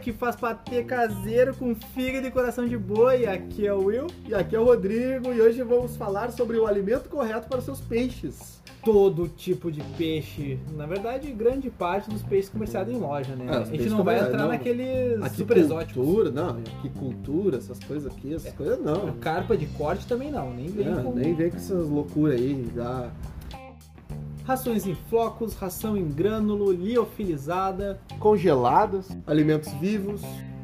que faz patê caseiro com fígado e coração de boi. Aqui é o Will. E aqui é o Rodrigo e hoje vamos falar sobre o alimento correto para seus peixes. Todo tipo de peixe, na verdade, grande parte dos peixes comerciados em loja, né? É, os a gente não vai entrar não. naqueles super exóticos. Não, aquicultura, essas coisas aqui, essas coisas não. Carpa de corte também não, nem vem É, com nem vem com essas loucuras aí, já. Rações em flocos, ração em grânulo, liofilizada. congeladas, alimentos vivos.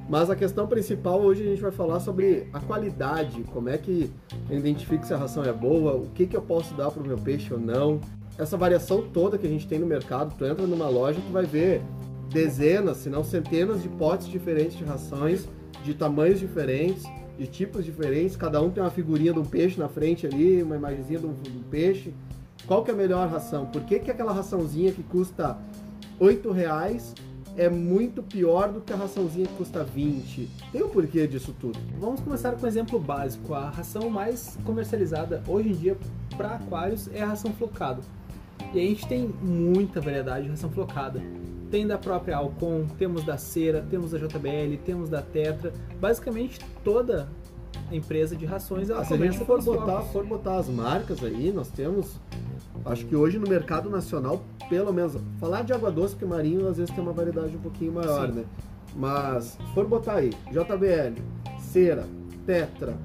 Mas a questão principal hoje a gente vai falar sobre a qualidade, como é que eu identifico se a ração é boa, o que, que eu posso dar para o meu peixe ou não. Essa variação toda que a gente tem no mercado, tu entra numa loja, tu vai ver dezenas, se não centenas de potes diferentes de rações, de tamanhos diferentes, de tipos diferentes, cada um tem uma figurinha de um peixe na frente ali, uma imagenzinha de um, de um peixe. Qual que é a melhor ração? Por que, que aquela raçãozinha que custa R$ reais é muito pior do que a raçãozinha que custa 20. Tem um porquê disso tudo. Vamos começar com um exemplo básico. A ração mais comercializada hoje em dia para aquários é a ração flocada. E a gente tem muita variedade de ração flocada. Tem da própria Alcon, temos da Cera, temos da JBL, temos da Tetra. Basicamente toda a empresa de rações ela Ah, se a começa gente for botar, for botar as marcas aí, nós temos. Acho que hoje no mercado nacional, pelo menos, falar de água doce, porque marinho às vezes tem uma variedade um pouquinho maior, Sim. né? Mas, se for botar aí, JBL, Cera, Tetra,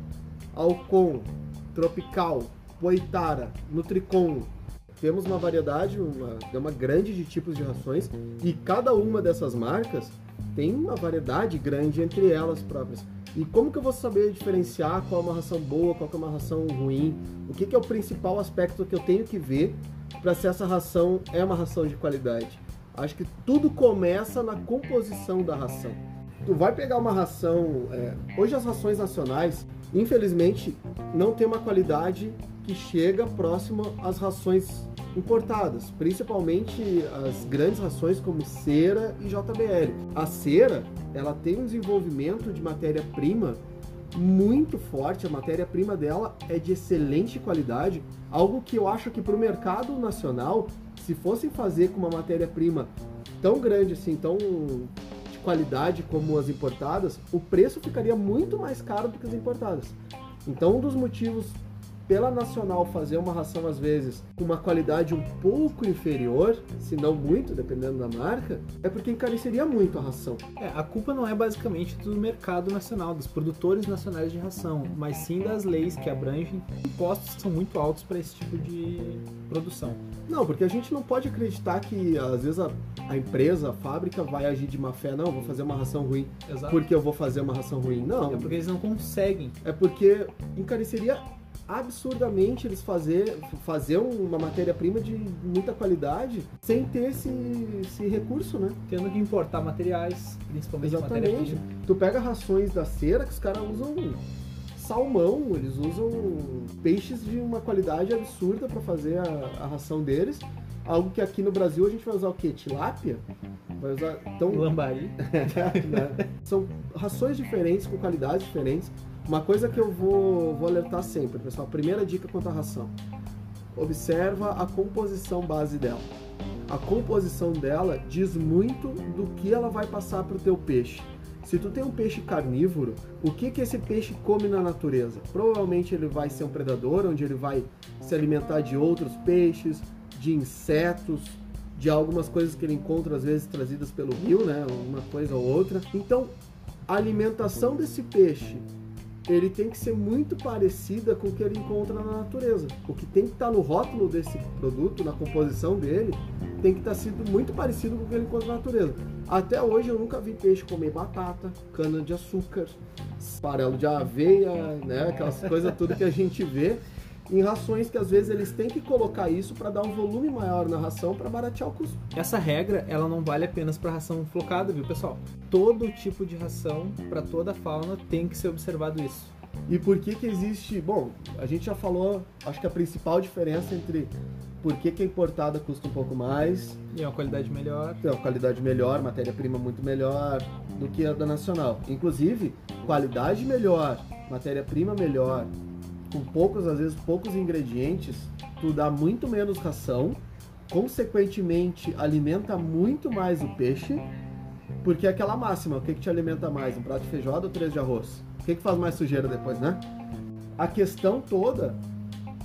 Alcon, Tropical, Poitara, Nutricon, temos uma variedade, uma gama grande de tipos de rações e cada uma dessas marcas tem uma variedade grande entre elas próprias. E como que eu vou saber diferenciar qual é uma ração boa, qual é uma ração ruim? O que, que é o principal aspecto que eu tenho que ver para se essa ração é uma ração de qualidade? Acho que tudo começa na composição da ração. Tu vai pegar uma ração. é, hoje as rações nacionais, infelizmente, não tem uma qualidade que chega próximo às rações importadas, principalmente as grandes rações como cera e JBL. A cera, ela tem um desenvolvimento de matéria-prima muito forte, a matéria-prima dela é de excelente qualidade, algo que eu acho que para o mercado nacional, se fossem fazer com uma matéria-prima tão grande assim, tão de qualidade como as importadas, o preço ficaria muito mais caro do que as importadas. Então, um dos motivos pela Nacional fazer uma ração às vezes com uma qualidade um pouco inferior, se não muito, dependendo da marca, é porque encareceria muito a ração. É, a culpa não é basicamente do mercado nacional, dos produtores nacionais de ração, mas sim das leis que abrangem impostos que são muito altos para esse tipo de produção. Não, porque a gente não pode acreditar que às vezes a, a empresa, a fábrica vai agir de má fé, não, vou fazer uma ração ruim Exato. porque eu vou fazer uma ração ruim. Não, É porque eles não conseguem. é porque encareceria absurdamente eles fazer, fazer uma matéria-prima de muita qualidade sem ter esse, esse recurso, né? Tendo que importar materiais, principalmente Exatamente. Tu pega rações da cera que os caras usam salmão, eles usam peixes de uma qualidade absurda para fazer a, a ração deles. Algo que aqui no Brasil a gente vai usar o quê? Tilápia? Vai usar. Então, Lambari. né? São rações diferentes, com qualidades diferentes. Uma coisa que eu vou, vou alertar sempre, pessoal. Primeira dica quanto à ração. Observa a composição base dela. A composição dela diz muito do que ela vai passar para o teu peixe. Se tu tem um peixe carnívoro, o que, que esse peixe come na natureza? Provavelmente ele vai ser um predador, onde ele vai se alimentar de outros peixes, de insetos, de algumas coisas que ele encontra às vezes trazidas pelo rio, né? Uma coisa ou outra. Então, a alimentação desse peixe, ele tem que ser muito parecida com o que ele encontra na natureza. O que tem que estar no rótulo desse produto, na composição dele, tem que estar sido muito parecido com o que ele encontra na natureza. Até hoje eu nunca vi peixe comer batata, cana de açúcar, farelo de aveia, né? Aquelas coisas tudo que a gente vê em rações que às vezes eles têm que colocar isso para dar um volume maior na ração para baratear o custo. Essa regra, ela não vale apenas para ração flocada, viu, pessoal? Todo tipo de ração, para toda a fauna, tem que ser observado isso. E por que que existe... Bom, a gente já falou, acho que a principal diferença entre por que, que a importada custa um pouco mais, E é uma qualidade melhor. tem uma qualidade melhor, matéria-prima muito melhor do que a da nacional. Inclusive, qualidade melhor, matéria-prima melhor, com poucos, às vezes poucos ingredientes, tu dá muito menos ração, consequentemente alimenta muito mais o peixe Porque é aquela máxima, o que, que te alimenta mais? Um prato de feijoada ou três de arroz? O que, que faz mais sujeira depois, né? A questão toda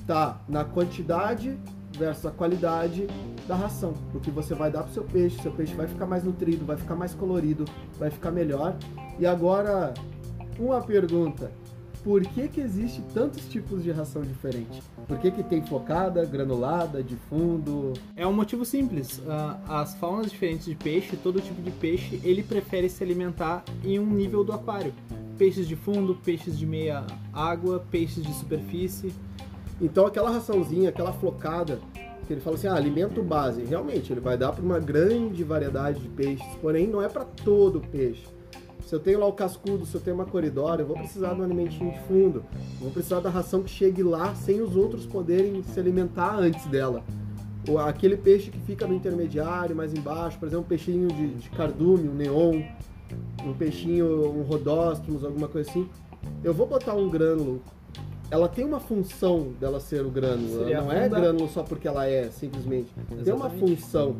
tá na quantidade versus a qualidade da ração. O que você vai dar pro seu peixe, seu peixe vai ficar mais nutrido, vai ficar mais colorido, vai ficar melhor. E agora, uma pergunta. Por que que existe tantos tipos de ração diferente? Por que que tem focada, granulada, de fundo? É um motivo simples. Ah, As faunas diferentes de peixe, todo tipo de peixe, ele prefere se alimentar em um nível do aquário. Peixes de fundo, peixes de meia água, peixes de superfície. Então aquela raçãozinha, aquela flocada, que ele fala assim, ah, alimento base, realmente ele vai dar para uma grande variedade de peixes, porém não é para todo peixe. Se eu tenho lá o cascudo, se eu tenho uma coridora, eu vou precisar de um alimentinho de fundo, vou precisar da ração que chegue lá sem os outros poderem se alimentar antes dela. Ou aquele peixe que fica no intermediário, mais embaixo, por exemplo, um peixinho de, de cardume, um neon, um peixinho, um rodóstomos, alguma coisa assim. Eu vou botar um grânulo ela tem uma função dela ser o grânulo. Seria Ela não é grânulo só porque ela é, simplesmente. Tem uma Exatamente. função.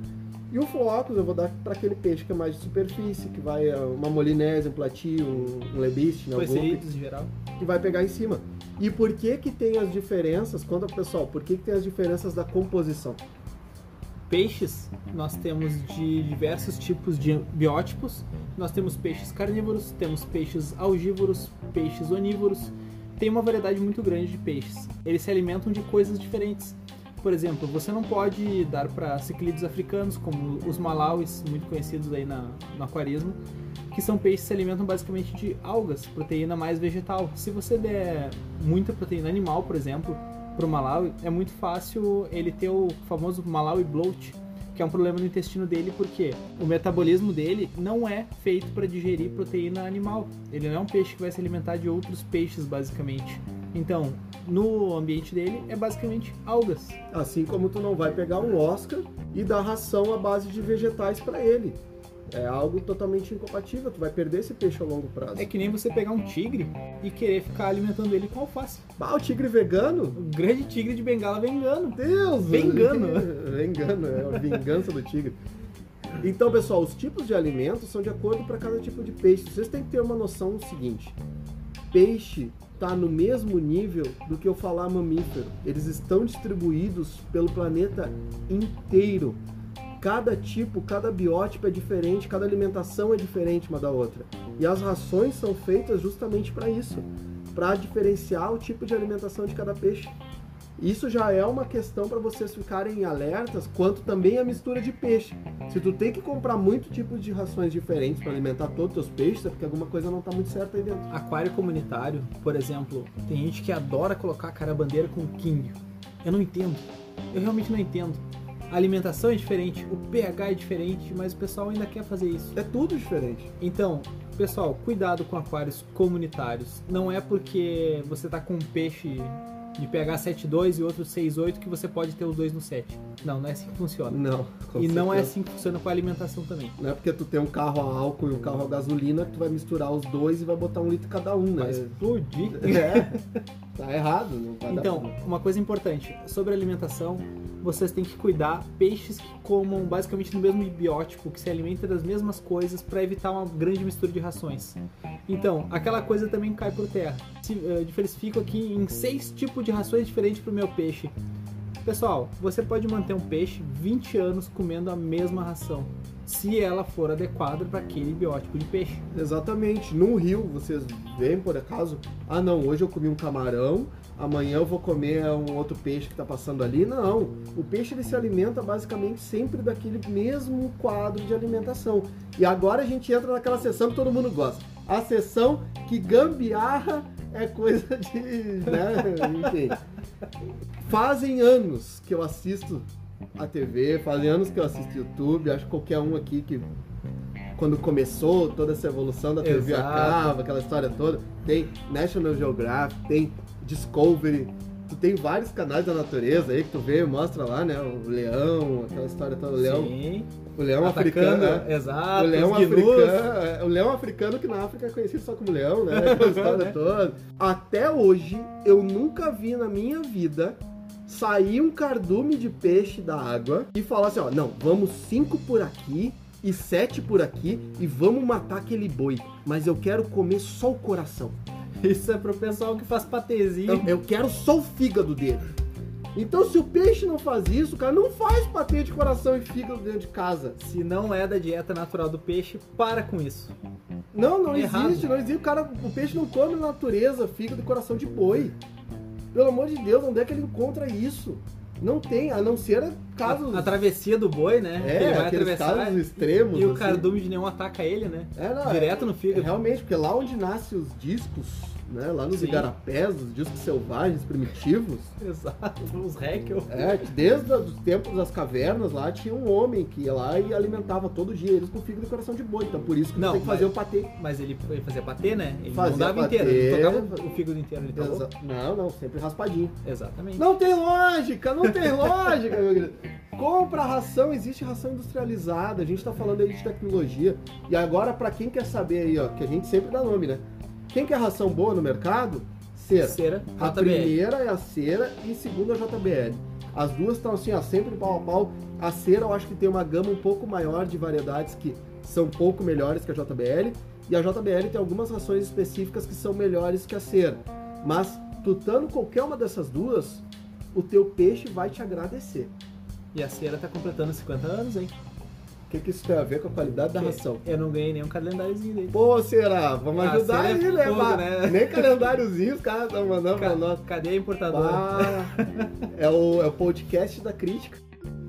E o flocos eu vou dar para aquele peixe que é mais de superfície, que vai eh, uma molinese, um platio, um, lebiste, né, Coeceitos em geral. que vai pegar em cima. E por que que tem as diferenças? Conta pro pessoal, por que que tem as diferenças da composição? Peixes, nós temos de diversos tipos de biótipos. Nós temos peixes carnívoros, temos peixes algívoros, peixes onívoros. Tem uma variedade muito grande de peixes. Eles se alimentam de coisas diferentes. Por exemplo, você não pode dar para ciclídeos africanos, como os malauis, muito conhecidos aí na, no aquarismo, que são peixes que se alimentam basicamente de algas, proteína mais vegetal. Se você der muita proteína animal, por exemplo, para o Malawi, é muito fácil ele ter o famoso Malawi bloat, que é um problema no intestino dele, porque o metabolismo dele não é feito para digerir proteína animal. Ele não é um peixe que vai se alimentar de outros peixes, basicamente. Então, no ambiente dele é basicamente algas. Assim como tu não vai pegar um Oscar e dar ração à base de vegetais para ele. É algo totalmente incompatível, tu vai perder esse peixe a longo prazo. É que nem você pegar um tigre e querer ficar alimentando ele com alface. Ah, o tigre vegano? O grande tigre de bengala vengano. Deus! Vengano. Vengano, é a vingança do tigre. Então, pessoal, os tipos de alimentos são de acordo para cada tipo de peixe. Vocês têm que ter uma noção do seguinte: peixe está no mesmo nível do que eu falar mamífero. Eles estão distribuídos pelo planeta inteiro. Cada tipo, cada biótipo é diferente, cada alimentação é diferente uma da outra. E as rações são feitas justamente para isso, para diferenciar o tipo de alimentação de cada peixe. Isso já é uma questão para vocês ficarem alertas, quanto também a mistura de peixe. Se tu tem que comprar muito tipo de rações diferentes para alimentar todos os teus peixes, é porque alguma coisa não está muito certa aí dentro. Aquário comunitário, por exemplo, tem gente que adora colocar carabandeira com king. Eu não entendo. Eu realmente não entendo. A alimentação é diferente, o pH é diferente, mas o pessoal ainda quer fazer isso. É tudo diferente. Então, pessoal, cuidado com aquários comunitários. Não é porque você tá com um peixe de pH 7.2 e outro 6.8 que você pode ter os dois no 7. Não, não é assim que funciona. Não. com e não é certeza. assim que funciona com a alimentação também. Não é porque tu tem um carro a álcool e um carro a gasolina que tu vai misturar os dois e vai botar um litro cada um, né? Vai explodir. É. Tá errado, não vai dar Então, pra- uma coisa importante sobre alimentação, vocês têm que cuidar peixes que comam basicamente no mesmo biótipo, que se alimentem das mesmas coisas para evitar uma grande mistura de rações. Então, aquela coisa também cai por terra. Se, eh, diversifico aqui em seis tipos de rações diferentes para o meu peixe. Pessoal, você pode manter um peixe 20 anos comendo a mesma ração, se ela for adequada para aquele biótipo de peixe. Exatamente. No rio, vocês veem por acaso, ah não, hoje eu comi um camarão, amanhã eu vou comer um outro peixe que tá passando ali. Não. O peixe ele se alimenta basicamente sempre daquele mesmo quadro de alimentação. E agora a gente entra naquela sessão que todo mundo gosta. A sessão que gambiarra é coisa de. Né? Enfim. Fazem anos que eu assisto a TV, fazem anos que eu assisto YouTube, acho que qualquer um aqui que quando começou toda essa evolução da TV a Exato. cabo, aquela história toda, tem National Geographic, tem Discovery, tu tem vários canais da natureza aí que tu vê, mostra lá, né, o leão, aquela história toda, o leão, Sim, o leão atacando, africano, né? exato, o leão africano, é, o leão africano que na África é conhecido só como leão, né? Aquela história Né? toda. Até hoje, eu nunca vi na minha vida sair um cardume de peixe da água e falar assim, ó, não, vamos cinco por aqui, e sete por aqui e vamos matar aquele boi. Mas eu quero comer só o coração. Isso é pro pessoal que faz patezinho. Eu, eu quero só o fígado dele. Então, se o peixe não faz isso, cara, não faz patê de coração e fígado dentro de casa. Se não é da dieta natural do peixe, para com isso. Não, não existe, não existe. O, cara, o peixe não come na natureza fígado e coração de boi. Pelo amor de Deus, onde é que ele encontra isso? Não tem, a não ser casos. A, a travessia do boi, né? É, ele vai atravessar casos extremos. e o assim. cardume de neon ataca ele, né? É, não, Direto é- no fígado. é realmente, porque lá onde nascem os discos, né? Lá nos Sim. igarapés, os discos selvagens, primitivos. Exato, os Heckel. É, desde os tempos das cavernas lá tinha um homem que ia lá e alimentava todo dia eles com fígado e coração de boi. Então por isso que Não, tem que fazer o patê. Mas ele, fazia patê, né? Ele Fazia não dava patê. inteiro, ele tocava o fígado inteiro, ele. Exa- Não, não, sempre raspadinho. Exatamente. Não tem lógica, não tem lógica, meu querido. Compra ração, existe ração industrializada, a gente tá falando aí de tecnologia. E agora, pra quem quer saber aí, ó, que a gente sempre dá nome, né? Quem quer ração boa no mercado? Cera. Cera, A JBL. primeira é a cera e segunda é a JBL. As duas estão assim, ó, sempre pau a pau. A cera eu acho que tem uma gama um pouco maior de variedades que são um pouco melhores que a JBL. E a JBL tem algumas rações específicas que são melhores que a cera. Mas tutando qualquer uma dessas duas, o teu peixe vai te agradecer. E a cera tá completando 50 anos, hein? Que, que isso tem a ver com a qualidade da ração? Eu não ganhei nenhum calendáriozinho dele. Pô, será? Vamos Ah, ajudar é aí, né? fogo, Bah, né? Nem calendáriozinho os caras estão mandando pra nós. Ca- Cadê a importadora? Bah, é, o, é o podcast da crítica.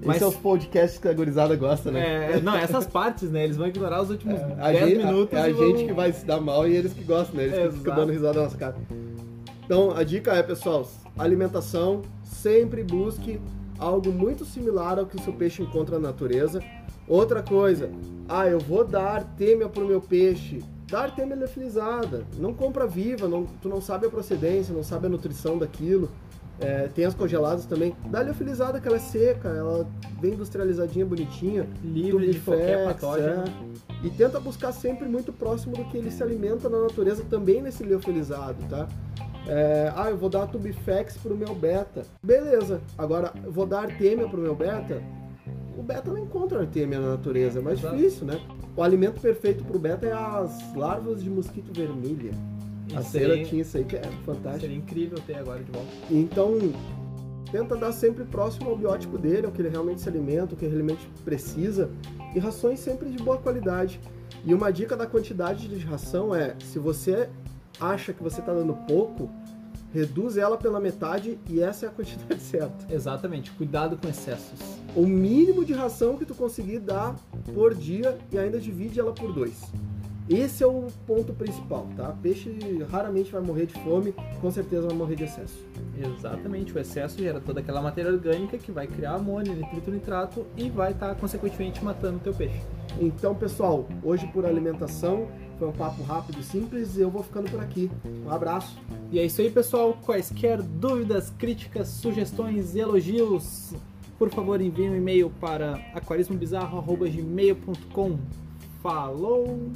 Mas- Esse é os podcasts que a gurizada gosta, né? É, não, essas partes, né? Eles vão ignorar os últimos A 10 gente, minutos. é a vão- gente que vai se dar mal e eles que gostam, né? Eles que ficam dando risada na nossa cara. Então, a dica é, pessoal, alimentação, sempre busque algo muito similar ao que o seu peixe encontra na natureza. Outra coisa, ah, eu vou dar têmia pro meu peixe. Dá artêmia leofilizada. Não compra viva, não, tu não sabe a procedência, não sabe a nutrição daquilo. É, tem as congeladas também. Dá leofilizada que ela é seca, ela bem industrializadinha, bonitinha. livre de qualquer patógeno. é. E tenta buscar sempre muito próximo do que ele se alimenta na natureza também nesse liofilizado, tá? É, ah, eu vou dar Tubifex pro meu beta. Beleza. Agora, eu vou dar Artemia pro meu beta. O beta não encontra Artemia na natureza, é mais Exato. difícil, né? O alimento perfeito pro beta é as larvas de mosquito vermelha. A cera tinha isso aí que é fantástico. Seria incrível ter agora de volta. Então, tenta dar sempre próximo ao biótipo dele, ao que ele realmente se alimenta, o que ele realmente precisa, e rações sempre de boa qualidade. E uma dica da quantidade de ração é, se você acha que você está dando pouco, reduz ela pela metade e essa é a quantidade certa. Exatamente, cuidado com excessos. O mínimo de ração que tu conseguir dar por dia e ainda divide ela por dois. Esse é o ponto principal, tá? Peixe raramente vai morrer de fome, com certeza vai morrer de excesso. Exatamente, o excesso gera toda aquela matéria orgânica que vai criar amônia, nitrito, nitrato e vai estar consequentemente matando o teu peixe. Então, pessoal, hoje por alimentação foi um papo rápido e simples e eu vou ficando por aqui. Um abraço. E é isso aí, pessoal. Quaisquer dúvidas, críticas, sugestões e elogios, por favor, envie um e-mail para aquarismobizarro.gmail.com. Falou!